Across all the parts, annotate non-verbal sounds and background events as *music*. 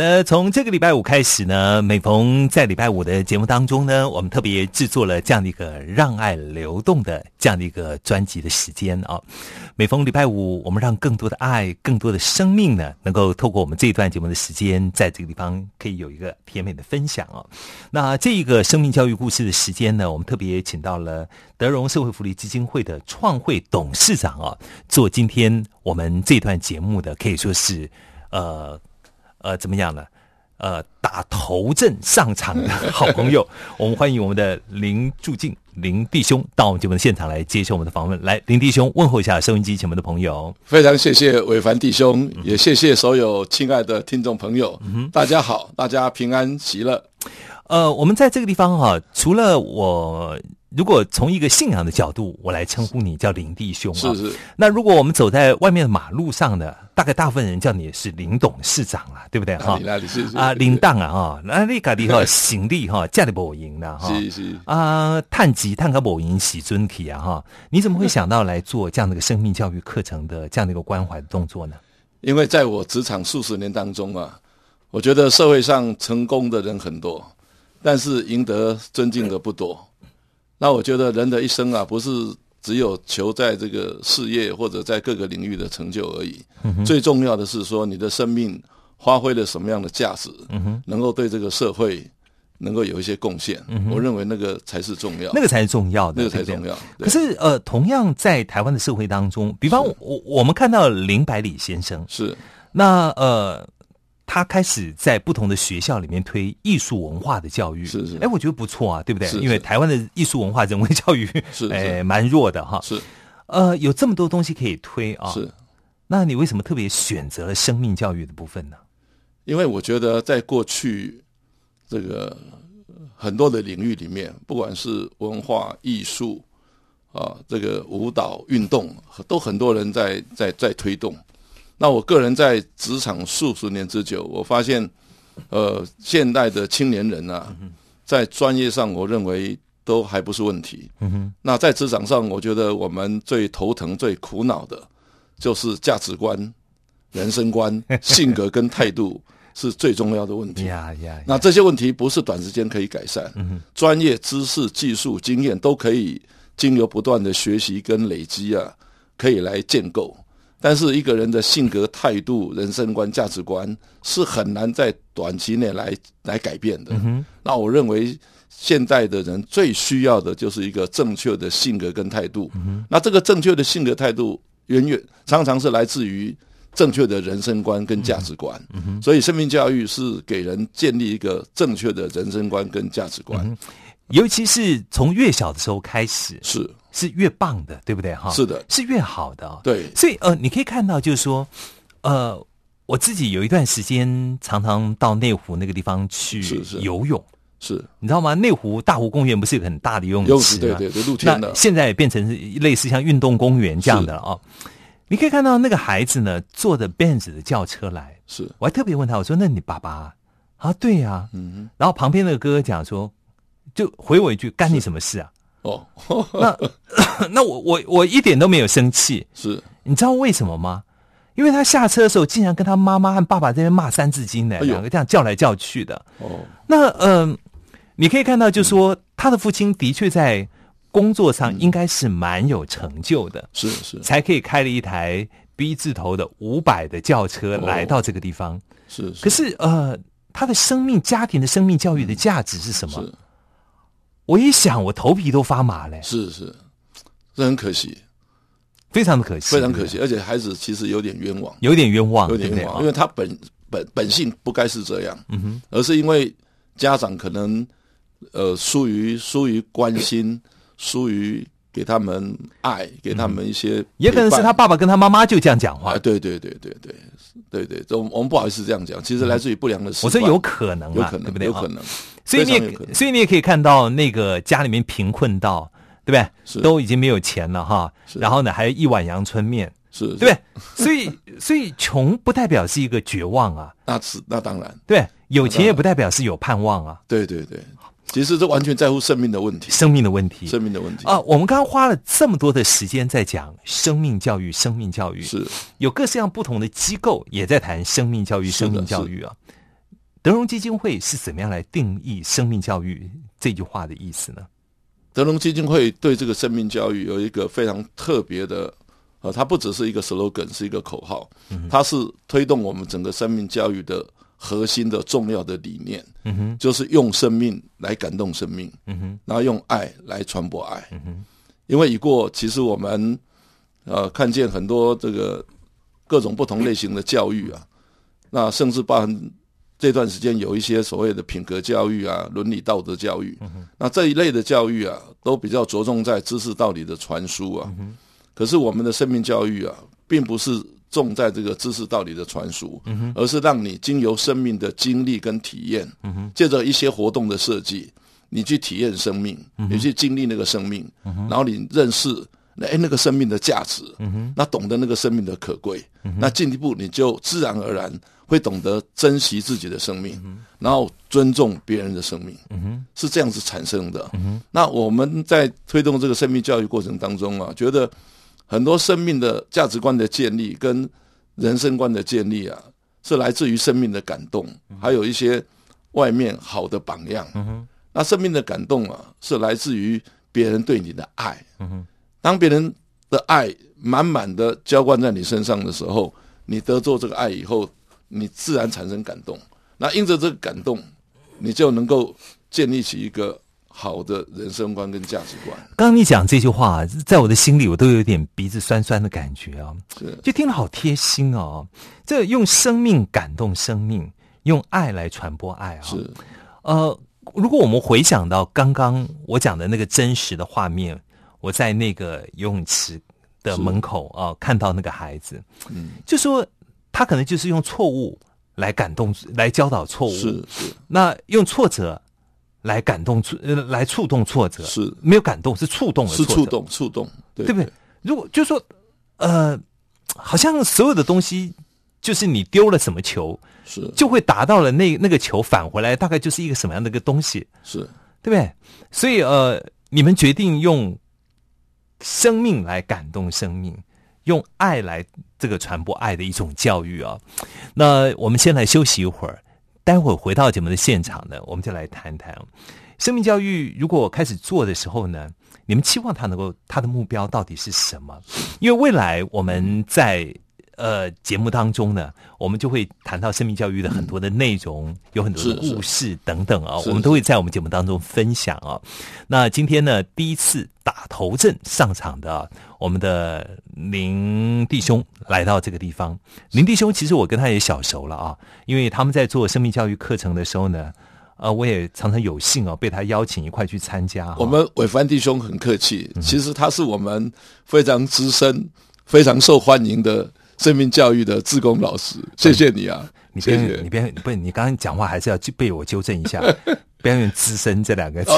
好的，从这个礼拜五开始呢，每逢在礼拜五的节目当中呢，我们特别制作了这样的一个“让爱流动”的这样的一个专辑的时间啊。每逢礼拜五，我们让更多的爱、更多的生命呢，能够透过我们这一段节目的时间，在这个地方可以有一个甜美的分享啊。那这一个生命教育故事的时间呢，我们特别请到了德荣社会福利基金会的创会董事长啊，做今天我们这段节目的可以说是呃。呃，怎么样呢？呃，打头阵上场的 *laughs* 好朋友，我们欢迎我们的林祝敬林弟兄到我们节目的现场来接受我们的访问。来，林弟兄问候一下收音机前面的朋友。非常谢谢伟凡弟兄，也谢谢所有亲爱的听众朋友。大家好，大家平安喜乐。呃，我们在这个地方哈，除了我。如果从一个信仰的角度，我来称呼你叫林弟兄啊。是是。那如果我们走在外面的马路上的，大概大部分人叫你是林董事长啊，对不对哈？啊？林当啊哈，*laughs* 那你家里哈行李哈家里不赢的哈。是是。啊，探级探个不赢喜尊体啊哈？你怎么会想到来做这样的一个生命教育课程的这样的一个关怀的动作呢？因为在我职场数十年当中啊，我觉得社会上成功的人很多，但是赢得尊敬的不多。那我觉得人的一生啊，不是只有求在这个事业或者在各个领域的成就而已。最重要的是说，你的生命发挥了什么样的价值，能够对这个社会能够有一些贡献。我认为那个才是重要，那个才是重要的，那个才重要。可是呃，同样在台湾的社会当中，比方我我们看到林百里先生是那呃。他开始在不同的学校里面推艺术文化的教育，是是，哎，我觉得不错啊，对不对？因为台湾的艺术文化人文教育 *laughs* 是哎蛮弱的哈，是，呃，有这么多东西可以推啊，是。那你为什么特别选择了生命教育的部分呢？因为我觉得在过去这个很多的领域里面，不管是文化艺术啊，这个舞蹈运动，都很多人在在在推动。那我个人在职场数十年之久，我发现，呃，现代的青年人啊，在专业上，我认为都还不是问题。那在职场上，我觉得我们最头疼、最苦恼的，就是价值观、人生观、*laughs* 性格跟态度是最重要的问题。那这些问题不是短时间可以改善，专业知识、技术、经验都可以经由不断的学习跟累积啊，可以来建构。但是一个人的性格、态度、人生观、价值观是很难在短期内来来改变的。那我认为现代的人最需要的就是一个正确的性格跟态度。那这个正确的性格态度，远远常常是来自于正确的人生观跟价值观。所以，生命教育是给人建立一个正确的人生观跟价值观，尤其是从越小的时候开始。是。是越棒的，对不对？哈，是的，是越好的。对，所以呃，你可以看到，就是说，呃，我自己有一段时间常常到内湖那个地方去游泳，是你知道吗？内湖大湖公园不是一个很大的游泳池对对对，露天的。现在也变成类似像运动公园这样的了啊。你可以看到那个孩子呢，坐着 Benz 的轿车来，是我还特别问他，我说：“那你爸爸啊？”对呀，嗯。然后旁边那个哥哥讲说，就回我一句：“干你什么事啊？”哦，那 *coughs* 那我我我一点都没有生气，是。你知道为什么吗？因为他下车的时候，竟然跟他妈妈和爸爸这边骂《三字经》呢，两个这样叫来叫去的。哦，那嗯，你可以看到，就说他的父亲的确在工作上应该是蛮有成就的，是是，才可以开了一台 B 字头的五百的轿车来到这个地方。是，可是呃，他的生命、家庭的生命教育的价值是什么？我一想，我头皮都发麻嘞。是是，这很可惜，非常的可惜，非常可惜。而且孩子其实有点冤枉，有点冤枉，有点冤枉，因为他本本本性不该是这样，嗯哼，而是因为家长可能呃疏于疏于关心，疏于给他们爱，给他们一些，也可能是他爸爸跟他妈妈就这样讲话。对对对对对对对，我我们不好意思这样讲，其实来自于不良的。我说有可能，有可能，对不对？有可能。所以你也，所以你也可以看到那个家里面贫困到，对不对？是都已经没有钱了哈。然后呢，还有一碗阳春面，是，对不对？所以，所以穷不代表是一个绝望啊。那是那当然，对，有钱也不代表是有盼望啊。对对对，其实这完全在乎生命的问题，生命的问题，生命的问题啊。我们刚刚花了这么多的时间在讲生命教育，生命教育是有各式各样不同的机构也在谈生命教育，生命教育啊。德荣基金会是怎么样来定义生命教育这句话的意思呢？德隆基金会对这个生命教育有一个非常特别的，呃，它不只是一个 slogan，是一个口号，它是推动我们整个生命教育的核心的重要的理念，嗯哼，就是用生命来感动生命，嗯哼，然后用爱来传播爱，嗯哼，因为已过，其实我们呃看见很多这个各种不同类型的教育啊，那甚至包含。这段时间有一些所谓的品格教育啊、伦理道德教育，那这一类的教育啊，都比较着重在知识道理的传输啊。可是我们的生命教育啊，并不是重在这个知识道理的传输，而是让你经由生命的经历跟体验，借着一些活动的设计，你去体验生命，你去经历那个生命，然后你认识哎那个生命的价值，那懂得那个生命的可贵，那进一步你就自然而然。会懂得珍惜自己的生命，然后尊重别人的生命，是这样子产生的。那我们在推动这个生命教育过程当中啊，觉得很多生命的价值观的建立跟人生观的建立啊，是来自于生命的感动，还有一些外面好的榜样。那生命的感动啊，是来自于别人对你的爱。当别人的爱满满的浇灌在你身上的时候，你得做这个爱以后。你自然产生感动，那因着这个感动，你就能够建立起一个好的人生观跟价值观。刚刚你讲这句话，在我的心里，我都有点鼻子酸酸的感觉啊，是，就听得好贴心哦。这用生命感动生命，用爱来传播爱啊。是，呃，如果我们回想到刚刚我讲的那个真实的画面，我在那个游泳池的门口啊，看到那个孩子，嗯，就说。他可能就是用错误来感动，来教导错误。是是。那用挫折来感动，呃，来触动挫折。是。没有感动，是触动了。是触动，触动，对不对？如果就说，呃，好像所有的东西，就是你丢了什么球，是就会达到了那那个球返回来，大概就是一个什么样的一个东西，是对不对？所以呃，你们决定用生命来感动生命。用爱来这个传播爱的一种教育啊，*sniffs* 那我们先来休息一会儿，待会儿回到节目的现场呢，我们就来谈谈生命教育。如果开始做的时候呢，你们期望他能够他的目标到底是什么？因为未来我们在。呃，节目当中呢，我们就会谈到生命教育的很多的内容，有很多的故事等等啊，我们都会在我们节目当中分享啊。那今天呢，第一次打头阵上场的我们的林弟兄来到这个地方，林弟兄其实我跟他也小熟了啊，因为他们在做生命教育课程的时候呢，呃，我也常常有幸哦被他邀请一块去参加。我们伟凡弟兄很客气，其实他是我们非常资深、非常受欢迎的。生命教育的志工老师，谢谢你啊！你别，你别，不是你刚刚讲话还是要被我纠正一下，不要用“资深”这两个字。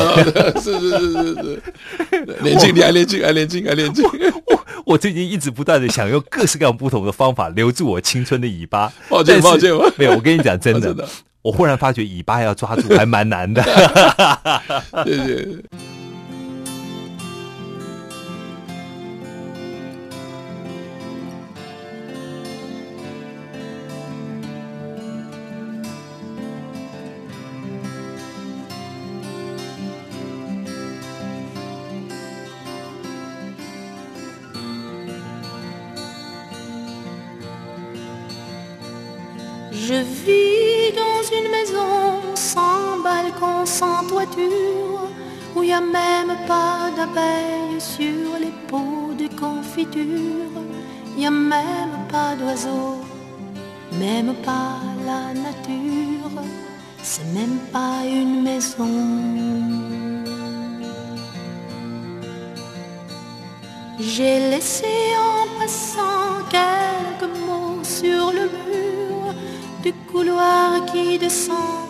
是是是是是，*laughs* 年轻，你还年轻，还年轻，还年轻。我我最近一直不断的想用各式各样不同的方法留住我青春的尾巴。抱歉，抱歉，*laughs* 没有。我跟你讲，*laughs* 真的，我忽然发觉尾巴要抓住还蛮难的。谢谢。Vis dans une maison sans balcon, sans toiture, où il n'y a même pas d'abeilles sur les pots de confiture. Il n'y a même pas d'oiseaux, même pas la nature, c'est même pas une maison. J'ai laissé en passant du couloir qui descend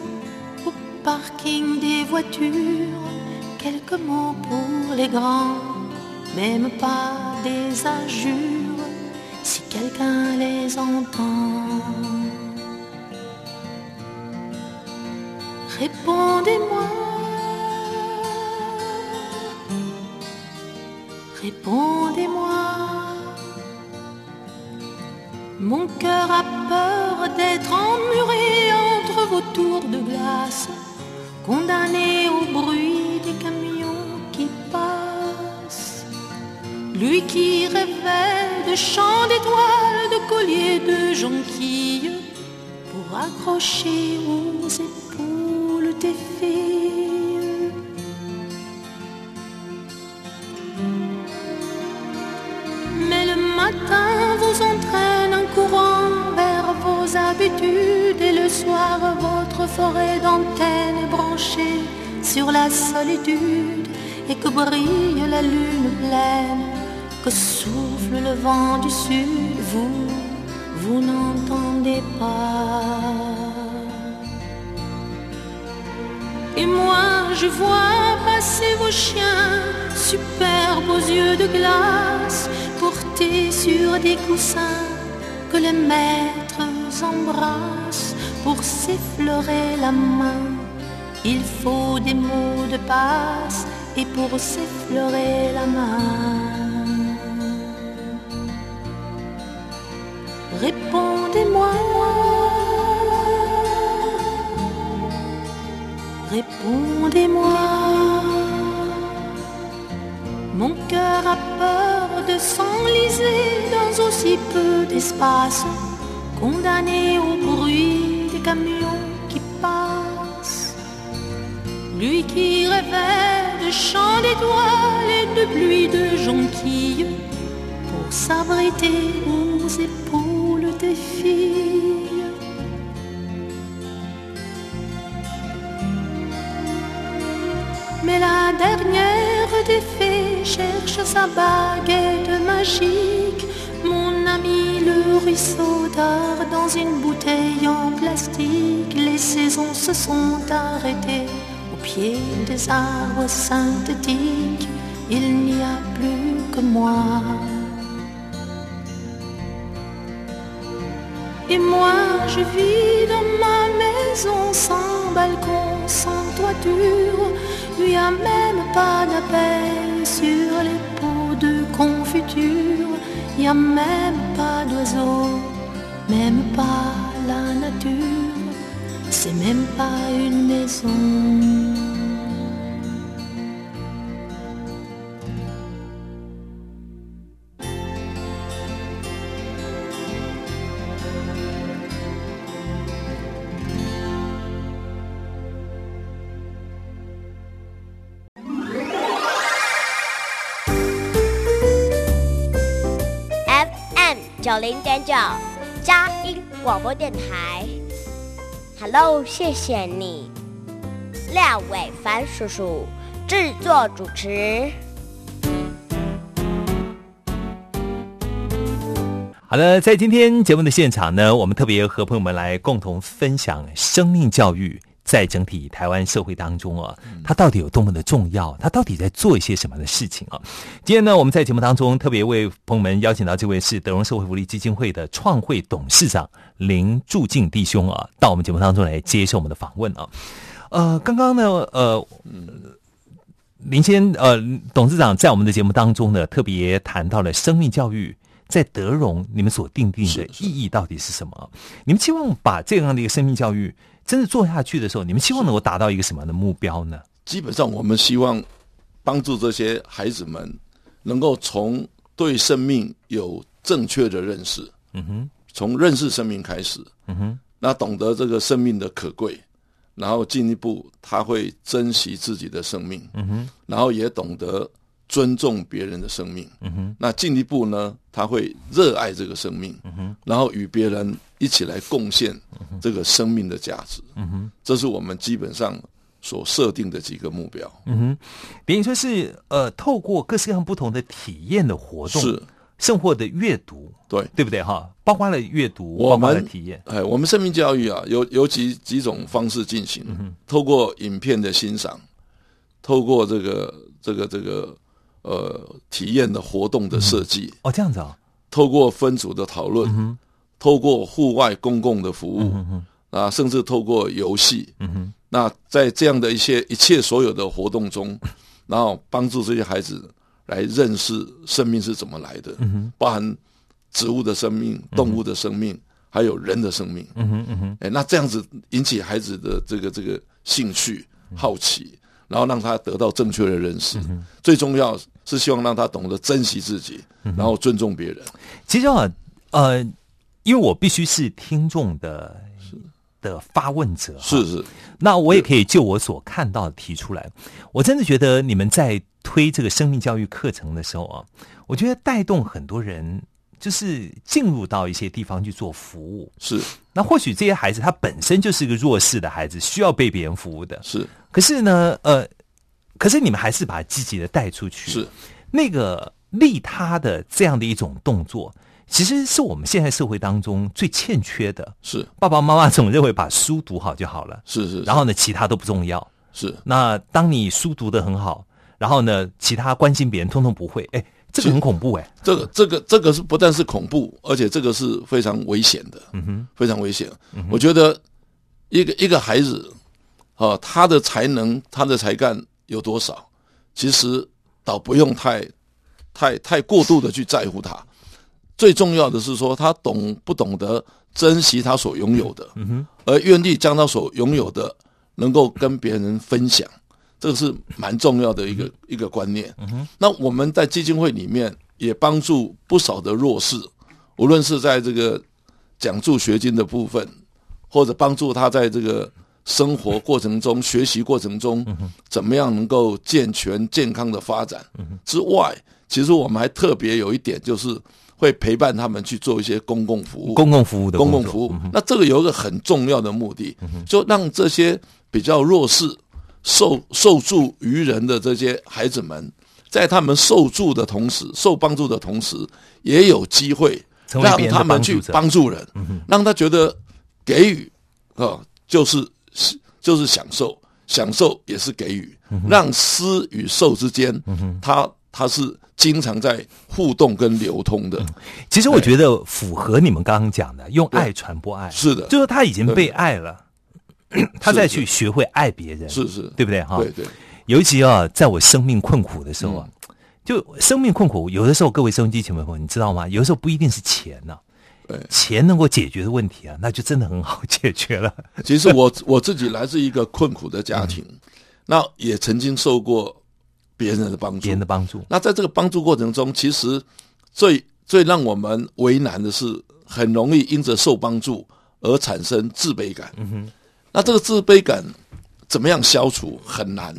au parking des voitures. Quelques mots pour les grands, même pas des injures, si quelqu'un les entend. Répondez-moi. Répondez-moi. Mon cœur a peur d'être emmuré entre vos tours glace, condamné au bruit des camions qui passent. Lui qui rêvait de chants d'étoiles, de colliers de jonquilles, pour accrocher aux épaules forêt d'antennes est branchée sur la solitude et que brille la lune pleine, que souffle le vent du sud, vous, vous n'entendez pas. Et moi je vois passer vos chiens, superbes aux yeux de glace, portés sur des coussins que les maîtres embrassent s'effleurer la main. Il faut des mots de passe et pour s'effleurer la main. Répondez-moi. Répondez-moi. Mon cœur a peur de s'enliser dans aussi peu d'espace, condamné au bruit camions qui passent. Lui qui rêvait de chants d'étoiles et de pluie de jonquilles pour s'abriter aux épaules des filles. Mais la dernière des fées cherche sa baguette magique. Ruisseau dort dans une bouteille en plastique. Les saisons se sont arrêtées au pied des arbres synthétiques. Il n'y a plus que moi. Et moi, je vis dans ma maison sans balcon, sans toiture. Il n'y a même pas d'abeilles sur les pots de confiture. N'y a même pas d'oiseaux, même pas la nature. C'est même pas une maison. 九零点九，佳音广播电台。Hello，谢谢你，廖伟凡叔叔制作主持。好的，在今天节目的现场呢，我们特别和朋友们来共同分享生命教育在整体台湾社会当中啊，它到底有多么的重要？它到底在做一些什么的事情啊？今天呢，我们在节目当中特别为朋友们邀请到这位是德荣社会福利基金会的创会董事长林柱敬弟兄啊，到我们节目当中来接受我们的访问啊。呃，刚刚呢，呃，林先呃董事长在我们的节目当中呢，特别谈到了生命教育在德荣你们所定定的意义到底是什么？你们期望把这样的一个生命教育真的做下去的时候，你们希望能够达到一个什么样的目标呢？基本上，我们希望帮助这些孩子们能够从对生命有正确的认识，嗯哼，从认识生命开始，嗯哼，那懂得这个生命的可贵，然后进一步他会珍惜自己的生命，嗯哼，然后也懂得尊重别人的生命，嗯哼，那进一步呢，他会热爱这个生命，然后与别人一起来贡献这个生命的价值，这是我们基本上所设定的几个目标。嗯哼，等于说是呃，透过各式各样不同的体验的活动，是，甚或的阅读，对，对不对哈？包括了阅读，我包括了们体验，哎，我们生命教育啊，有有几几种方式进行，透过影片的欣赏，透过这个这个这个呃体验的活动的设计，哦，这样子啊，透过分组的讨论，哼。透过户外公共的服务，啊，甚至透过游戏，嗯哼，那在这样的一些一切所有的活动中，*laughs* 然后帮助这些孩子来认识生命是怎么来的，嗯包含植物的生命、动物的生命，还有人的生命。嗯哼，嗯哼，哎，那这样子引起孩子的这个这个兴趣、好奇，然后让他得到正确的认识。最重要是希望让他懂得珍惜自己，然后尊重别人。其实啊，呃，因为我必须是听众的的发问者，是是，那我也可以就我所看到的提出来。我真的觉得你们在推这个生命教育课程的时候啊，我觉得带动很多人就是进入到一些地方去做服务。是那或许这些孩子他本身就是一个弱势的孩子，需要被别人服务的。是可是呢，呃，可是你们还是把积极的带出去。是那个利他的这样的一种动作，其实是我们现在社会当中最欠缺的。是爸爸妈妈总认为把书读好就好了，是是，然后呢，其他都不重要。是那当你书读得很好，然后呢，其他关心别人通通不会，哎，这个很恐怖哎。这个这个这个是不但是恐怖，而且这个是非常危险的，嗯哼，非常危险。我觉得一个一个孩子，啊，他的才能、他的才干有多少，其实倒不用太太太过度的去在乎他。最重要的是说，他懂不懂得珍惜他所拥有的，嗯，而愿意将他所拥有的能够跟别人分享。这个是蛮重要的一个一个观念。那我们在基金会里面也帮助不少的弱势，无论是在这个奖助学金的部分，或者帮助他在这个生活过程中、学习过程中，怎么样能够健全健康的发展之外，其实我们还特别有一点，就是会陪伴他们去做一些公共服务。公共服务的公共服务。那这个有一个很重要的目的，就让这些比较弱势、受受助于人的这些孩子们，在他们受助的同时、受帮助的同时，也有机会让他们去帮助者。帮助人，让他觉得给予啊，就是就是享受，享受也是给予，让施与受之间，它它是经常在互动跟流通的。其实我觉得符合你们刚刚讲的，用爱传播爱，是的，就是他已经被爱了，他再去学会爱别人，是是，对不对哈？对对，尤其啊，在我生命困苦的时候啊，嗯。就生命困苦，有的时候各位收音机前面朋友，你知道吗？有的时候不一定是钱呐、对钱能够解决的问题啊，那就真的很好解决了。*laughs* 其实我我自己来自一个困苦的家庭，那也曾经受过别人的帮助别。人的帮助，那在这个帮助过程中，其实最最让我们为难的是，很容易因着受帮助而产生自卑感。嗯哼，那这个自卑感怎么样消除很难。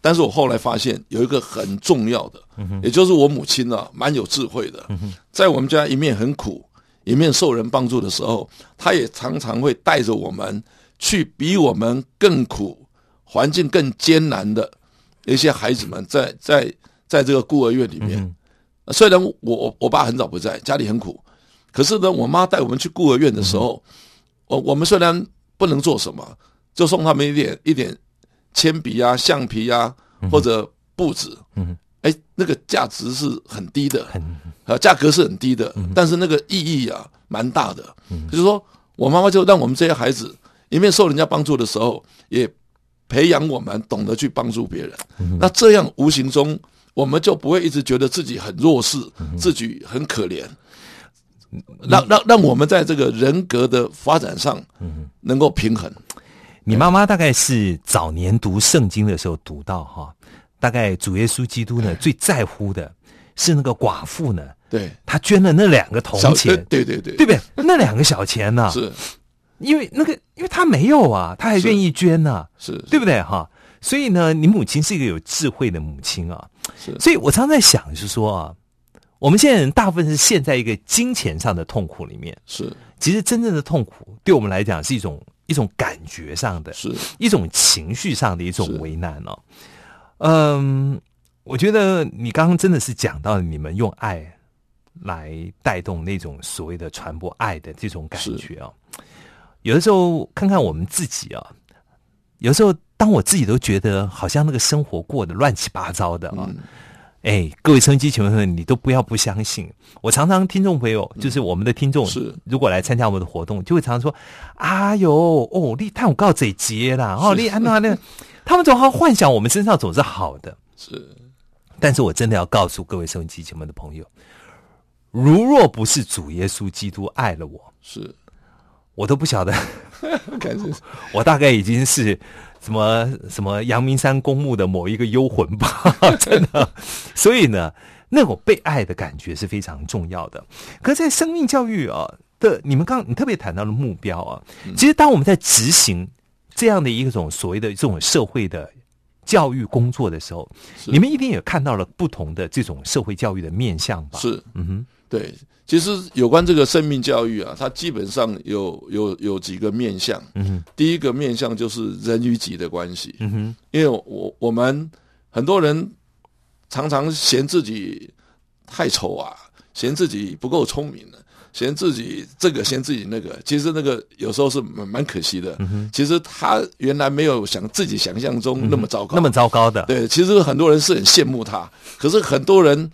但是我后来发现有一个很重要的，也就是我母亲呢、蛮有智慧的，在我们家一面很苦，一面受人帮助的时候，他也常常会带着我们去比我们更苦、环境更艰难的一些孩子们在，在在这个孤儿院里面。虽然我我我爸很早不在，家里很苦，可是呢，我妈带我们去孤儿院的时候，我我们虽然不能做什么，就送他们一点一点铅笔啊、橡皮啊，或者布纸。嗯，哎，那个价值是很低的，很呃，价格是很低的，但是那个意义啊蛮大的。就是说我妈妈就让我们这些孩子一面受人家帮助的时候，也培养我们懂得去帮助别人。那这样无形中我们就不会一直觉得自己很弱势，自己很可怜。让让让我们在这个人格的发展上，能够平衡。你妈妈大概是早年读圣经的时候读到哈，大概主耶稣基督呢最在乎的是那个寡妇呢，对，他捐了那两个铜钱，对对对。对不对？那两个小钱呢、是。因为那个，因为他没有啊，他还愿意捐呢、是，对不对？哈？所以呢，你母亲是一个有智慧的母亲啊。是。所以我常常在想，就是说啊，我们现在人大部分是陷在一个金钱上的痛苦里面。是。其实真正的痛苦，对我们来讲是一种一种感觉上的，是。一种情绪上的一种为难哦。嗯，我觉得你刚刚真的是讲到你们用爱来带动那种所谓的传播爱的这种感觉哦。有的时候看看我们自己啊、有时候当我自己都觉得好像那个生活过得乱七八糟的啊、哎，各位收音机前朋友，你都不要不相信。我常常听众朋友，就是我们的听众，是。如果来参加我们的活动，就会常常说：“哎呦，哦，你太我告这节啦，哦，你安那那，*laughs* 他们总好幻想我们身上总是好的。是但是我真的要告诉各位收音机前面的朋友，如若不是主耶稣基督爱了我，是，我都不晓得，*laughs* *laughs* 我大概已经是什么什么阳明山公墓的某一个幽魂吧，*laughs* 真的。所以呢，那种被爱的感觉是非常重要的。可在生命教育啊的，你们刚你特别谈到了目标啊，其实当我们在执行这样的一种所谓的这种社会的教育工作的时候，你们一定也看到了不同的这种社会教育的面向吧？是，嗯哼，对。其实有关这个生命教育啊，它基本上有有有几个面向。嗯哼，第一个面向就是人与己的关系。嗯哼，因为我我们很多人常常嫌自己太丑啊，嫌自己不够聪明了，嫌自己这个嫌自己那个。其实那个有时候是蛮蛮可惜的。其实他原来没有想自己想象中那么糟糕，那么糟糕的。对，其实很多人是很羡慕他，可是很多人。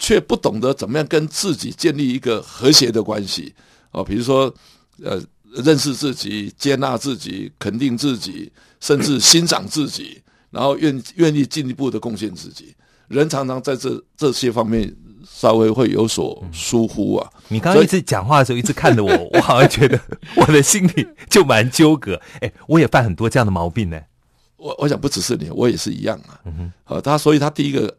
却不懂得怎么样跟自己建立一个和谐的关系哦，比如说，呃，认识自己、接纳自己、肯定自己，甚至欣赏自己，然后愿愿意进一步的贡献自己。人常常在这这些方面稍微会有所疏忽啊。你刚刚一直讲话的时候，一直看着我，*laughs* 我好像觉得我的心里就蛮纠葛。哎，我也犯很多这样的毛病呢。我我想不只是你，我也是一样啊。嗯哼，好，他所以他第一个。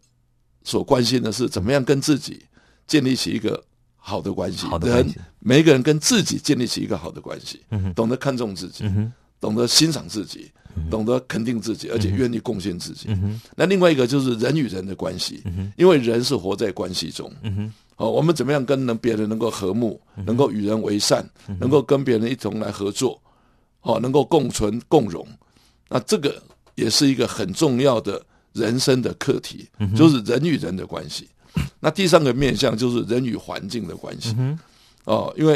所关心的是怎么样跟自己建立起一个好的关系。好的关系，每一个人跟自己建立起一个好的关系，嗯懂得看重自己，嗯懂得欣赏自己，懂得肯定自己，而且愿意贡献自己。嗯那另外一个就是人与人的关系，嗯因为人是活在关系中，嗯，哦，我们怎么样跟能别人能够和睦，能够与人为善，能够跟别人一同来合作，哦，能够共存共荣，那这个也是一个很重要的。人生的课题就是人与人的关系。那第三个面向就是人与环境的关系。哦，因为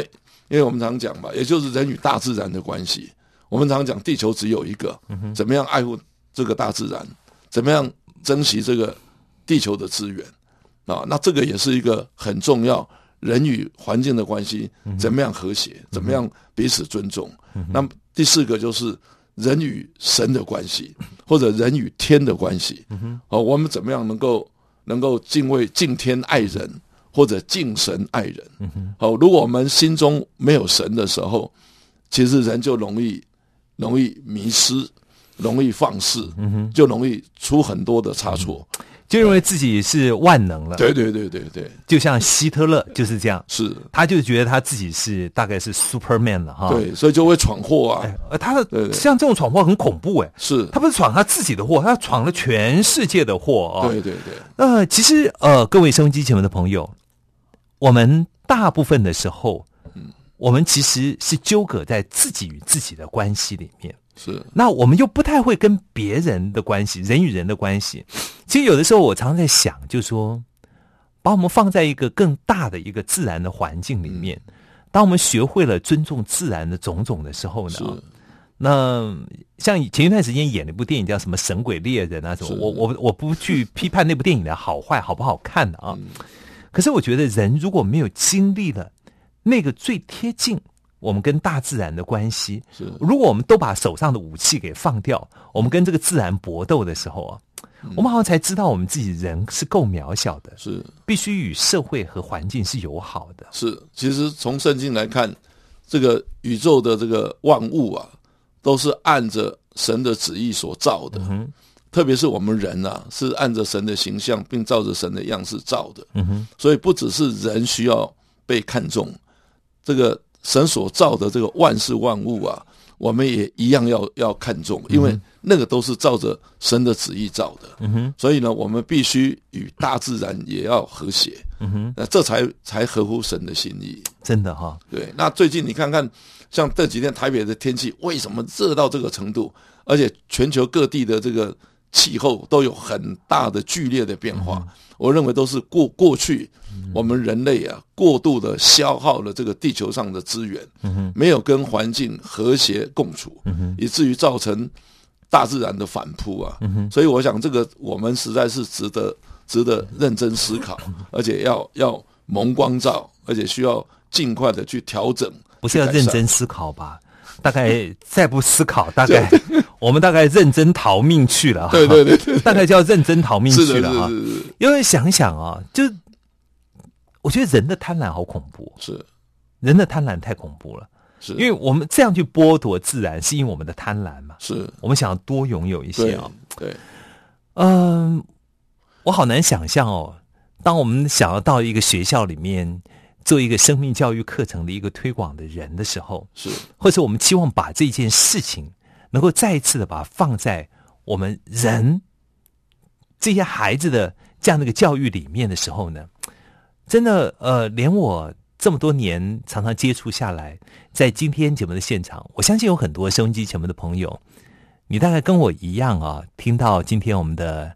因为我们常讲嘛，也就是人与大自然的关系。我们常讲地球只有一个，怎么样爱护这个大自然？怎么样珍惜这个地球的资源？啊，那这个也是一个很重要人与环境的关系，怎么样和谐？怎么样彼此尊重？那么第四个就是。人与神的关系，*laughs* 或者人与天的关系，哦，我们怎么样能够能够敬畏敬天爱人，或者敬神爱人？好，如果我们心中没有神的时候，其实人就容易容易迷失，容易放肆，嗯哼。就容易出很多的差错。就认为自己是万能了，对对对对对，就像希特勒就是这样，是，他就觉得他自己是大概是 Superman 了哈，对，所以就会闯祸啊，呃，他的像这种闯祸很恐怖哎，是。他不是闯他自己的祸，他闯了全世界的祸啊，对对对，那，其实呃，各位收音机前面的朋友，我们大部分的时候，嗯，我们其实是纠葛在自己与自己的关系里面。是，那我们又不太会跟别人的关系，人与人的关系。其实有的时候，我常常在想，就是说，把我们放在一个更大的一个自然的环境里面，当我们学会了尊重自然的种种的时候呢，那像前一段时间演了一部电影叫什么《神鬼猎人》啊什么，我我我不去批判那部电影的好坏好不好看的啊，*laughs* 可是我觉得人如果没有经历了那个最贴近。我们跟大自然的关系，是如果我们都把手上的武器给放掉，我们跟这个自然搏斗的时候啊，我们好像才知道我们自己人是够渺小的，是必须与社会和环境是友好的。是，其实从圣经来看，这个宇宙的这个万物啊，都是按着神的旨意所造的，嗯特别是我们人啊，是按着神的形象，并照着神的样式造的。嗯哼，所以不只是人需要被看重，这个。神所造的这个万事万物啊，我们也一样要要看重，因为那个都是照着神的旨意造的。嗯哼，所以呢，我们必须与大自然也要和谐。嗯哼，那这才才合乎神的心意。真的哈，对。那最近你看看，像这几天台北的天气为什么热到这个程度？而且全球各地的这个气候都有很大的剧烈的变化。我认为都是过过去，我们人类啊过度的消耗了这个地球上的资源，没有跟环境和谐共处，以至于造成大自然的反扑啊。所以我想，这个我们实在是值得值得认真思考，而且要要蒙光照，而且需要尽快的去调整。不是要认真思考吧？大概再不思考，大概 *laughs* 我们大概认真逃命去了。对对对，大概就要认真逃命去了啊。因为想想啊，就我觉得人的贪婪好恐怖。是人的贪婪太恐怖了。是因为我们这样去剥夺自然，是因为我们的贪婪嘛。是，我们想要多拥有一些对啊、对，嗯，我好难想象哦。当我们想要到一个学校里面做一个生命教育课程的一个推广的人的时候，是或者我们期望把这件事情能够再一次的把它放在我们人这些孩子的这样的一个教育里面的时候呢，真的呃，连我这么多年常常接触下来，在今天节目的现场，我相信有很多收音机前面的朋友，你大概跟我一样啊，听到今天我们的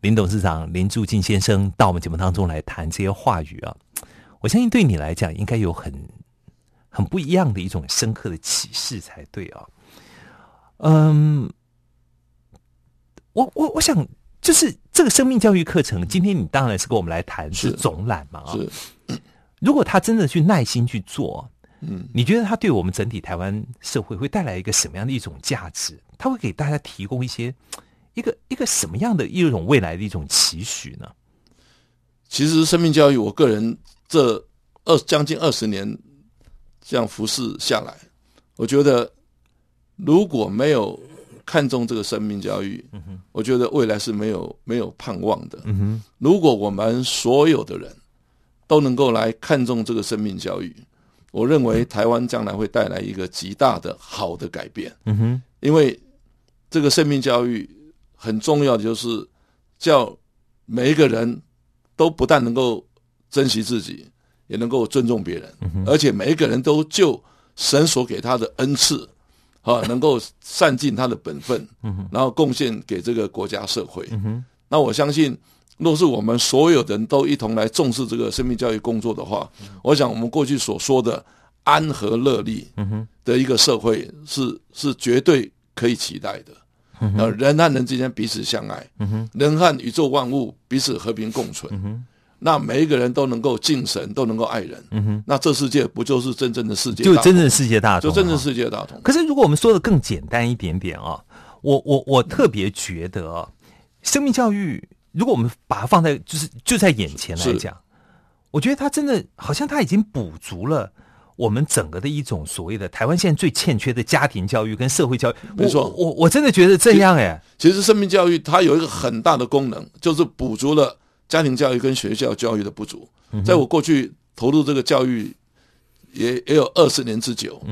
林董事长林柱进先生到我们节目当中来谈这些话语啊，我相信对你来讲应该有很很不一样的一种深刻的启示才对啊。嗯，我我我想就是这个生命教育课程，今天你当然是跟我们来谈是是总览嘛啊。是，*clears throat* 如果他真的去耐心去做，嗯，你觉得他对我们整体台湾社会会带来一个什么样的一种价值？他会给大家提供一些一个一个什么样的一种未来的一种期许呢？其实生命教育，我个人这二将近二十年这样服侍下来，我觉得如果没有看重这个生命教育，我觉得未来是没有没有盼望的。嗯，如果我们所有的人都能够来看重这个生命教育，我认为台湾将来会带来一个极大的好的改变。嗯哼，因为这个生命教育很重要的就是叫每一个人都不但能够珍惜自己，也能够尊重别人，而且每一个人都就神所给他的恩赐，啊，能够善尽他的本分，然后贡献给这个国家社会。那我相信，若是我们所有人都一同来重视这个生命教育工作的话，我想我们过去所说的安和乐利的一个社会是是绝对可以期待的。呃，人和人之间彼此相爱，人和宇宙万物彼此和平共存。那每一个人都能够敬神，都能够爱人。嗯哼那这世界不就是真正的世界？就真正的世界大同啊，就真正世界大同。可是，如果我们说的更简单一点点啊，我我我特别觉得啊，生命教育，如果我们把它放在就是就在眼前来讲，我觉得它真的好像它已经补足了我们整个的一种所谓的台湾现在最欠缺的家庭教育跟社会教育。没错我我我真的觉得这样哎，其实生命教育它有一个很大的功能，就是补足了家庭教育跟学校教育的不足。在我过去投入这个教育也也有二十年之久。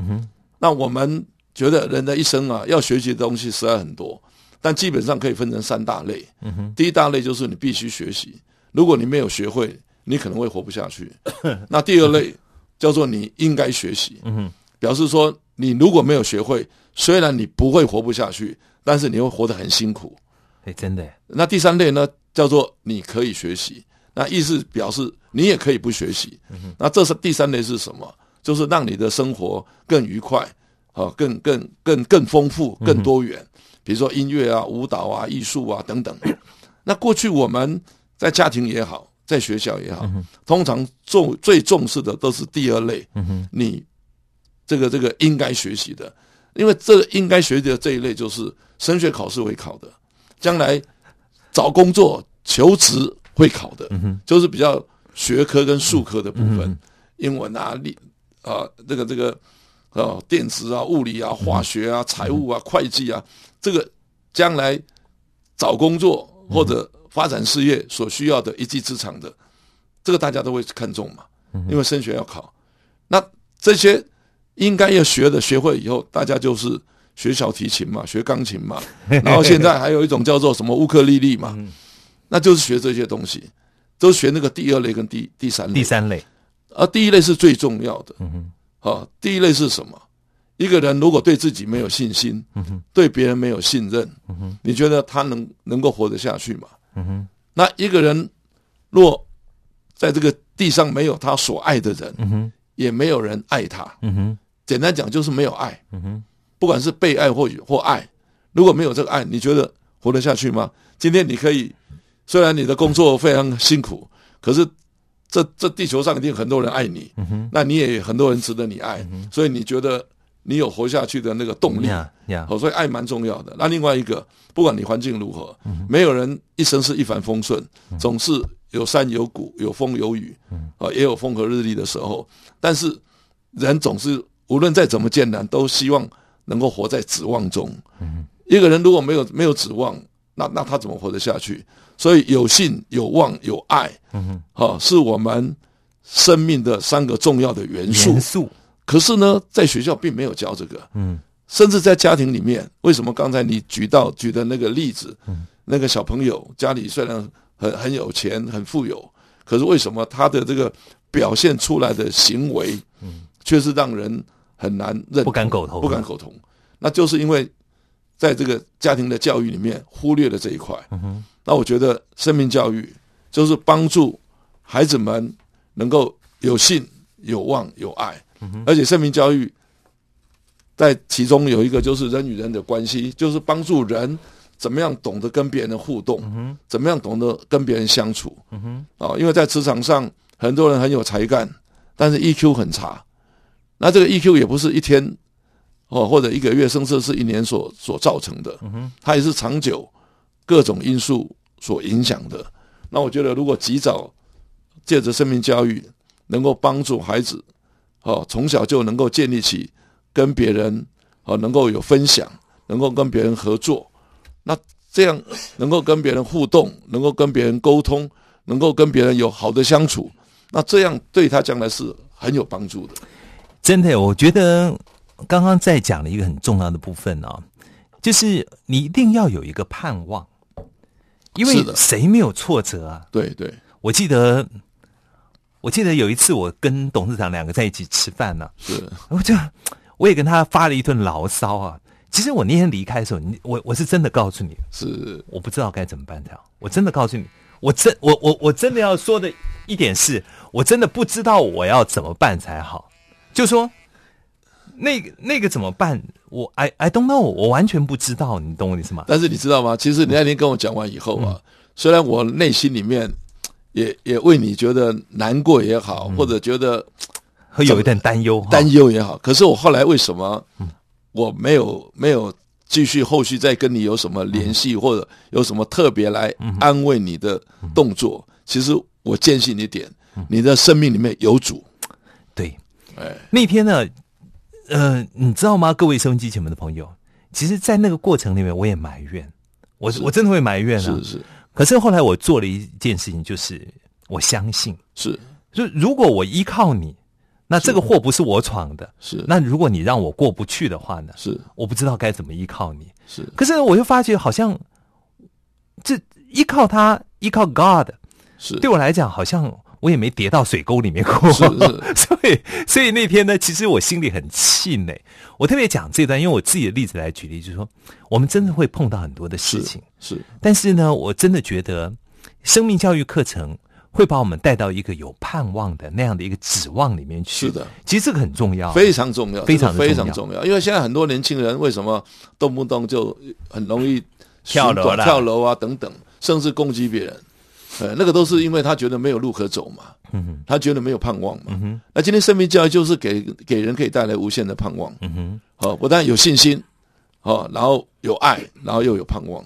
那我们觉得人的一生啊，要学习的东西实在很多，但基本上可以分成三大类。第一大类就是你必须学习，如果你没有学会，你可能会活不下去。*laughs* 那第二类叫做你应该学习，表示说你如果没有学会，虽然你不会活不下去，但是你会活得很辛苦。哎，真的，那第三类呢，叫做你可以学习，那意思表示你也可以不学习。那这是第三类是什么？就是让你的生活更愉快，啊，更更更更丰富、更多元。比如说音乐啊、舞蹈啊、艺术啊等等。那过去我们在家庭也好，在学校也好，通常重最重视的都是第二类，你这个这个应该学习的，因为这应该学习的这一类就是升学考试会考的，将来找工作求职会考的，就是比较学科跟术科的部分，英文啊、历啊这个这个啊电子啊、物理啊、化学啊、财务啊、会计啊，这个将来找工作或者发展事业所需要的一技之长的，这个大家都会看重嘛，因为升学要考。那这些应该要学的，学会以后，大家就是学小提琴嘛，学钢琴嘛，*laughs* 然后现在还有一种叫做什么乌克丽丽嘛，那就是学这些东西，都学那个第二类跟第第三类。第三类，而第一类是最重要的。嗯哼好，第一类是什么？一个人如果对自己没有信心，嗯哼对别人没有信任，嗯哼你觉得他能能够活得下去吗？嗯哼那一个人若在这个地上没有他所爱的人，嗯哼也没有人爱他。嗯哼简单讲就是没有爱。嗯哼不管是被爱或或爱，如果没有这个爱，你觉得活得下去吗？今天你可以，虽然你的工作非常辛苦，可是这这地球上一定很多人爱你，那你也很多人值得你爱，所以你觉得你有活下去的那个动力。呀呀，哦，所以爱蛮重要的。那另外一个，不管你环境如何，没有人一生是一帆风顺，总是有山有谷，有风有雨，啊，也有风和日丽的时候。但是人总是无论再怎么艰难，都希望能够活在指望中。一个人如果没有没有指望，那那他怎么活得下去？所以有信、有望、有爱，嗯好，是我们生命的三个重要的元素。元素，可是呢，在学校并没有教这个，嗯，甚至在家庭里面，为什么刚才你举到举的那个例子，嗯，那个小朋友家里虽然很很有钱、很富有，可是为什么他的这个表现出来的行为，嗯，却是让人很难认不敢苟同，不敢苟同？那就是因为在这个家庭的教育里面忽略了这一块。那我觉得生命教育就是帮助孩子们能够有信、有望、有爱，而且生命教育在其中有一个就是人与人的关系，就是帮助人怎么样懂得跟别人的互动，怎么样懂得跟别人相处。啊，因为在职场上很多人很有才干，但是 EQ 很差。那这个 EQ 也不是一天哦，或者一个月，甚至是一年所所造成的，它也是长久。各种因素所影响的，那我觉得，如果及早借着生命教育，能够帮助孩子，哦，从小就能够建立起跟别人哦，能够有分享，能够跟别人合作，那这样能够跟别人互动，能够跟别人沟通，能够跟别人有好的相处，那这样对他将来是很有帮助的。真的，我觉得刚刚在讲了一个很重要的部分啊，就是你一定要有一个盼望。因为谁没有挫折啊？对对，我记得，我记得有一次我跟董事长两个在一起吃饭呢，是，我就我也跟他发了一顿牢骚啊。其实我那天离开的时候，你我我是真的告诉你，是我不知道该怎么办才好。我真的告诉你，我真我我我真的要说的一点是，我真的不知道我要怎么办才好。就说那个那个怎么办？我 I I don't know，我完全不知道，你懂我意思吗？但是你知道吗？其实你那天跟我讲完以后啊，虽然我内心里面也也为你觉得难过也好，或者觉得会有一点担忧，担忧也好。可是我后来为什么我没有没有继续后续再跟你有什么联系，或者有什么特别来安慰你的动作？其实我坚信一点，你的生命里面有主。对，哎，那天呢？呃，你知道吗，各位收音机前面的朋友，其实，在那个过程里面，我也埋怨，我我真的会埋怨啊。是是。可是后来我做了一件事情，就是我相信，是，就如果我依靠你，那这个祸不是我闯的，是。那如果你让我过不去的话呢？是。我不知道该怎么依靠你，是。可是我又发觉，好像这依靠他，依靠 God，是对我来讲，好像。我也没跌到水沟里面过，*laughs* 所以所以那天呢，其实我心里很气馁。我特别讲这段，因为我自己的例子来举例，就是说，我们真的会碰到很多的事情，是。但是呢，我真的觉得生命教育课程会把我们带到一个有盼望的那样的一个指望里面去。是的，其实这个很重要，非常重要，非常非常重要。因为现在很多年轻人为什么动不动就很容易跳楼、跳楼啊等等，甚至攻击别人。呃，那个都是因为他觉得没有路可走嘛，嗯哼，他觉得没有盼望嘛，嗯哼。那今天生命教育就是给给人可以带来无限的盼望，嗯哼。好，不但有信心，哦，然后有爱，然后又有盼望。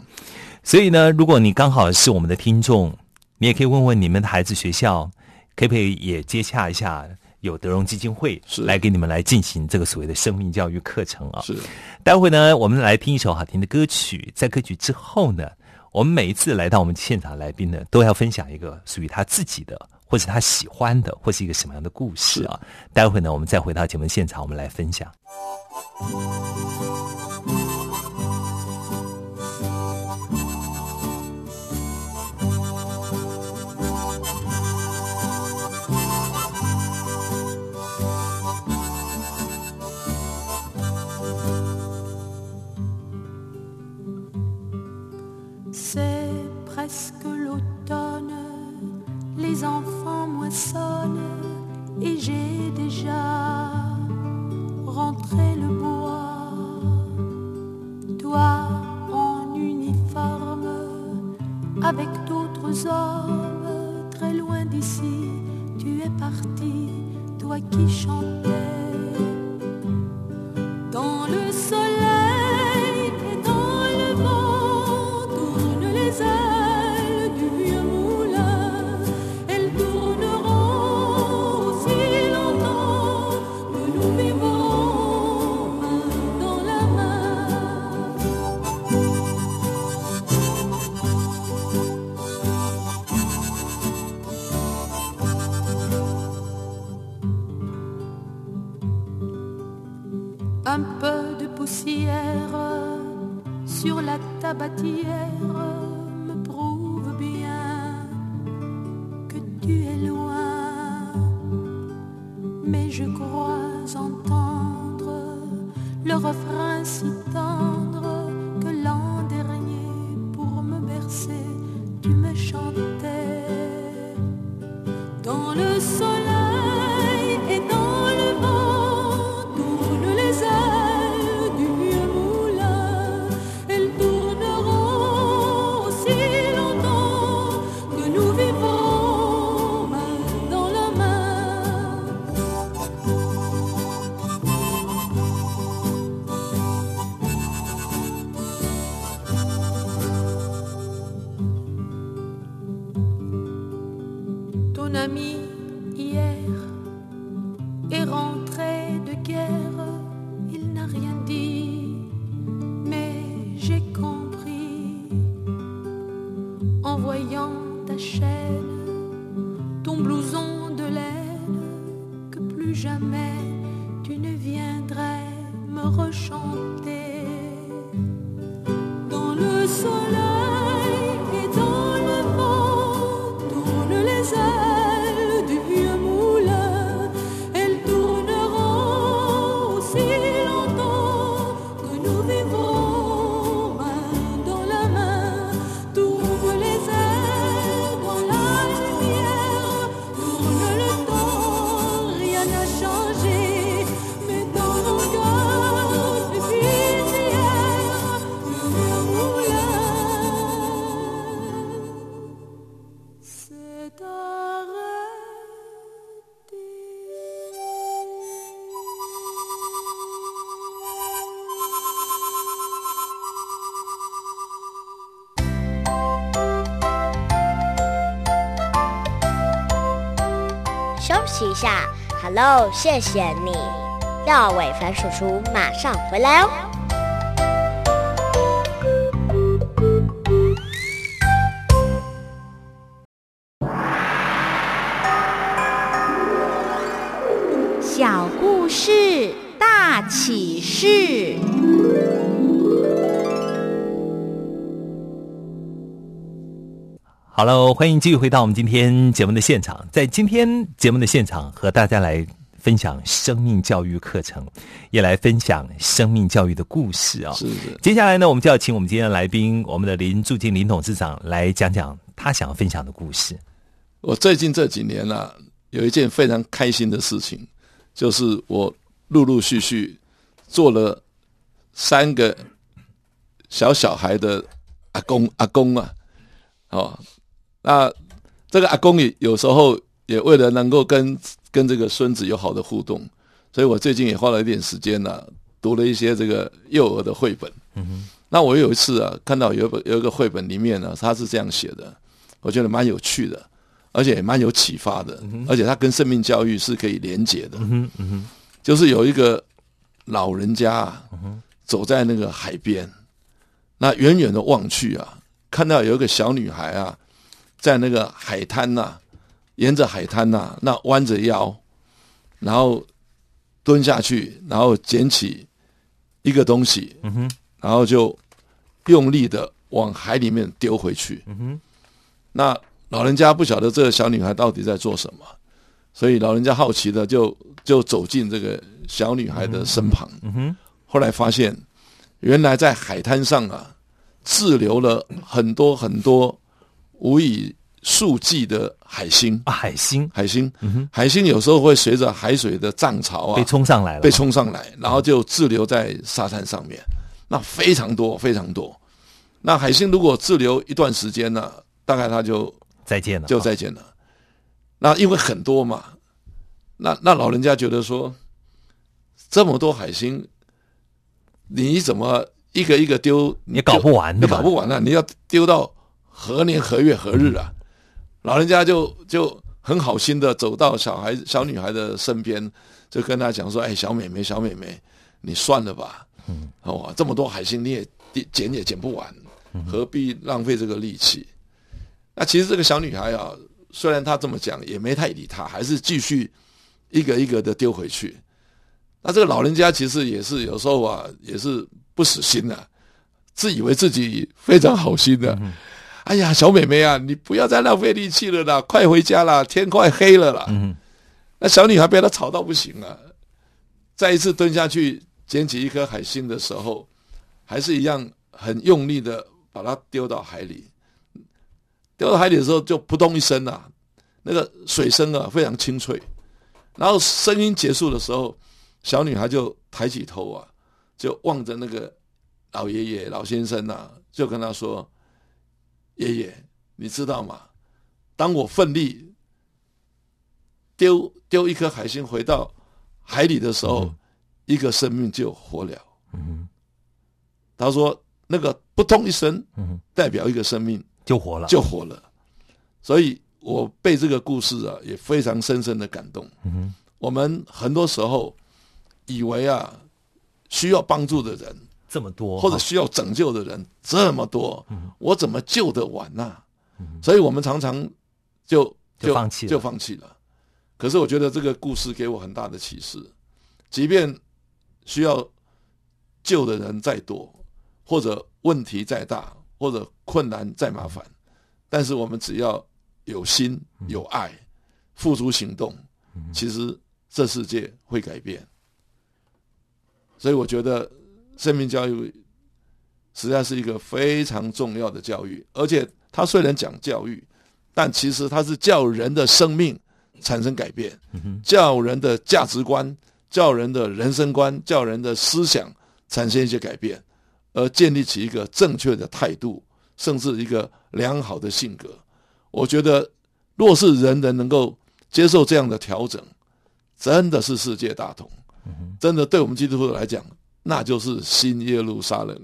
所以呢，如果你刚好是我们的听众，你也可以问问你们的孩子学校，可不可以也接洽一下有德荣基金会是来给你们来进行这个所谓的生命教育课程啊？是。待会呢，我们来听一首好听的歌曲，在歌曲之后呢。我们每一次来到我们现场来宾呢，都要分享一个属于他自己的，或者他喜欢的，或是一个什么样的故事啊？待会呢，我们再回到节目现场，我们来分享。Enfants moissonnent et j'ai déjà rentré le bois. Toi en uniforme, avec d'autres hommes, très loin d'ici, tu es parti, toi qui chantais. mon ami. 下，Hello，谢谢你。廖伟凡叔叔马上回来哦。小故事大启示。好了，欢迎继续回到我们今天节目的现场。在今天节目的现场，和大家来分享生命教育课程，也来分享生命教育的故事啊、是的。接下来呢，我们就要请我们今天的来宾，我们的林驻进林董事长来讲讲他想要分享的故事。我最近这几年啊，有一件非常开心的事情，就是我陆陆续续做了三个小小孩的阿公阿公啊，哦，那这个阿公也有时候也为了能够跟跟这个孙子有好的互动，所以我最近也花了一点时间呢、读了一些这个幼儿的绘本。嗯那我有一次啊，看到有一本有一个绘本里面呢，他是这样写的，我觉得蛮有趣的。而且也蛮有启发的，而且它跟生命教育是可以连结的。就是有一个老人家啊，走在那个海边，那远远的望去啊，看到有一个小女孩啊，在那个海滩呐、沿着海滩呐、那弯着腰，然后蹲下去，然后捡起一个东西，然后就用力的往海里面丢回去。那老人家不晓得这个小女孩到底在做什么，所以老人家好奇的就就走进这个小女孩的身旁。后来发现，原来在海滩上啊，滞留了很多很多无以数计的海星。啊，海星海星，海星有时候会随着海水的涨潮啊被冲上来了，被冲上来，然后就滞留在沙滩上面，那非常多非常多。那海星如果滞留一段时间呢，大概它就再见了，就再见了。那因为很多嘛，那那老人家觉得说，这么多海星，你怎么一个一个丢？你搞不完你的搞不完啊！你要丢到何年何月何日啊？老人家就就很好心的走到小孩小女孩的身边，就跟她讲说：“哎，小妹妹，小妹妹，你算了吧，嗯，哦，这么多海星你也捡也捡不完，何必浪费这个力气？”那其实这个小女孩啊，虽然她这么讲，也没太理她，还是继续一个一个的丢回去。那这个老人家其实也是有时候啊，也是不死心的、自以为自己非常好心的。哎呀，小美眉啊，你不要再浪费力气了啦，快回家啦，天快黑了啦。嗯那小女孩被他吵到不行了，再一次蹲下去捡起一颗海星的时候，还是一样很用力的把它丢到海里。丢到海里的时候就扑通一声啊，那个水声啊非常清脆。然后声音结束的时候，小女孩就抬起头啊，就望着那个老爷爷、老先生啊，就跟他说：“爷爷，你知道吗？当我奋力。”丢丢一颗海星回到海里的时候，一个生命就活了。嗯他说：“那个扑通一声，嗯，代表一个生命就活了，就活了。”所以，我被这个故事啊，也非常深深的感动。嗯我们很多时候以为啊，需要帮助的人这么多，或者需要拯救的人这么多，嗯。我怎么救得完呐、所以我们常常就就放弃了。就放弃了。可是我觉得这个故事给我很大的启示，即便需要救的人再多，或者问题再大，或者困难再麻烦，但是我们只要有心有爱，付出行动，其实这世界会改变。所以我觉得生命教育实在是一个非常重要的教育，而且它虽然讲教育，但其实它是叫人的生命产生改变，叫人的价值观、叫人的人生观、叫人的思想产生一些改变，而建立起一个正确的态度，甚至一个良好的性格。我觉得，若是人人能够接受这样的调整，真的是世界大同。真的，对我们基督徒来讲，那就是新耶路撒冷。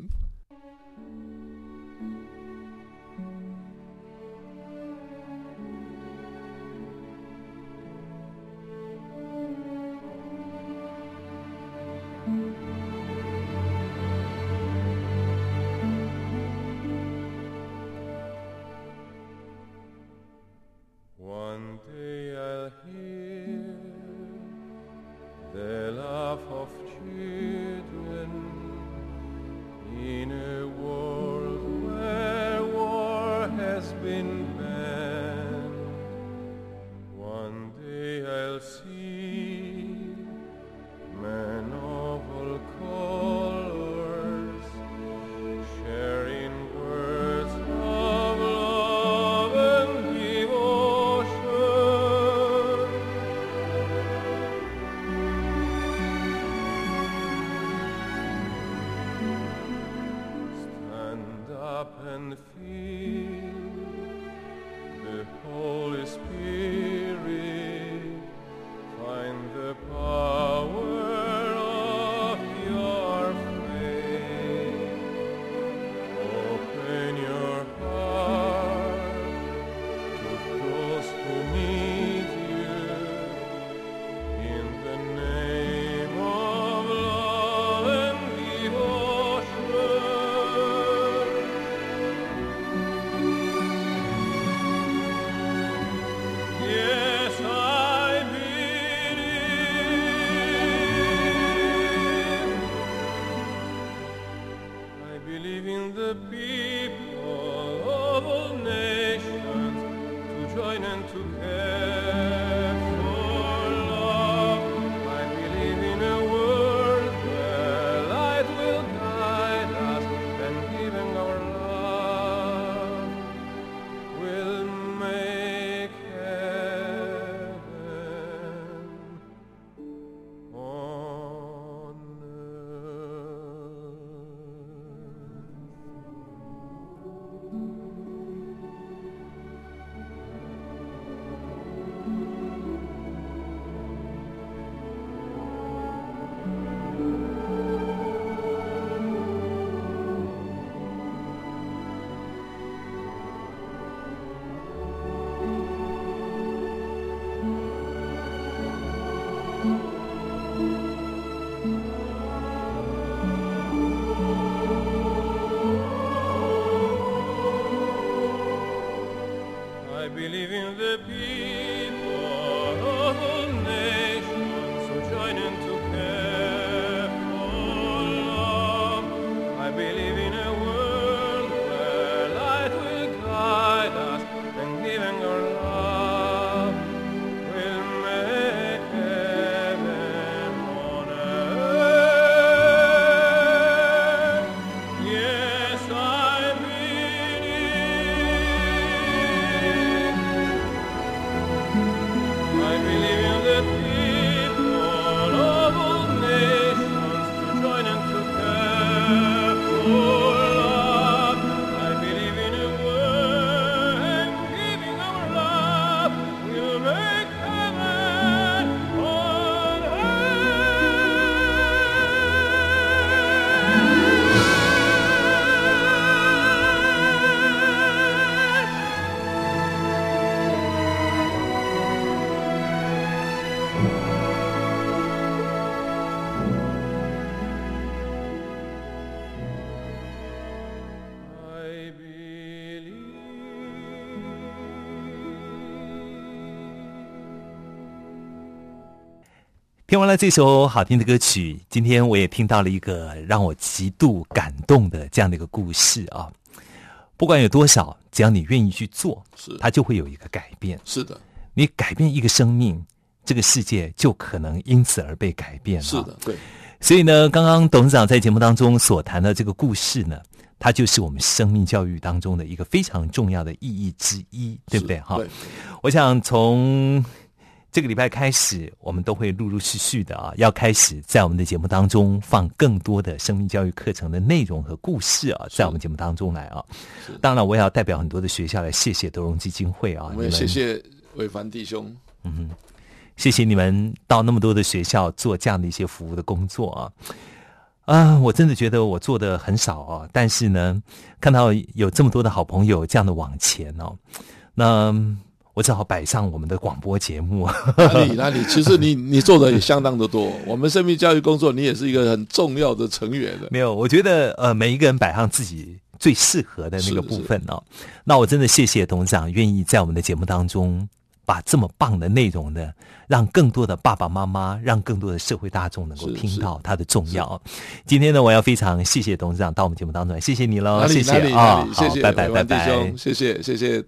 One day I'll hear the laugh of cheer. In a 听完了这首好听的歌曲，今天我也听到了一个让我极度感动的这样的一个故事啊。不管有多少，只要你愿意去做，是它就会有一个改变。是的，你改变一个生命，这个世界就可能因此而被改变了。是的，对，所以呢，刚刚董事长在节目当中所谈的这个故事呢，它就是我们生命教育当中的一个非常重要的意义之一，对不对？哈，我想从这个礼拜开始，我们都会陆陆续续的啊，要开始在我们的节目当中放更多的生命教育课程的内容和故事啊，在我们节目当中来啊。当然，我也要代表很多的学校来谢谢德荣基金会啊，我们也谢谢伟凡弟兄。嗯谢谢你们到那么多的学校做这样的一些服务的工作啊！啊，我真的觉得我做的很少啊，但是呢，看到有这么多的好朋友这样的往前哦，那我只好摆上我们的广播节目。哪里哪里，其实你 *laughs* 你做的也相当的多。我们生命教育工作，你也是一个很重要的成员的。没有，我觉得呃，每一个人摆上自己最适合的那个部分哦。那我真的谢谢董事长愿意在我们的节目当中把这么棒的内容呢，让更多的爸爸妈妈，让更多的社会大众能够听到它的重要。今天呢，我要非常谢谢董事长到我们节目当中来，谢谢你喽，哪里谢谢啊，谢好，谢拜拜拜拜兄，。谢谢谢谢。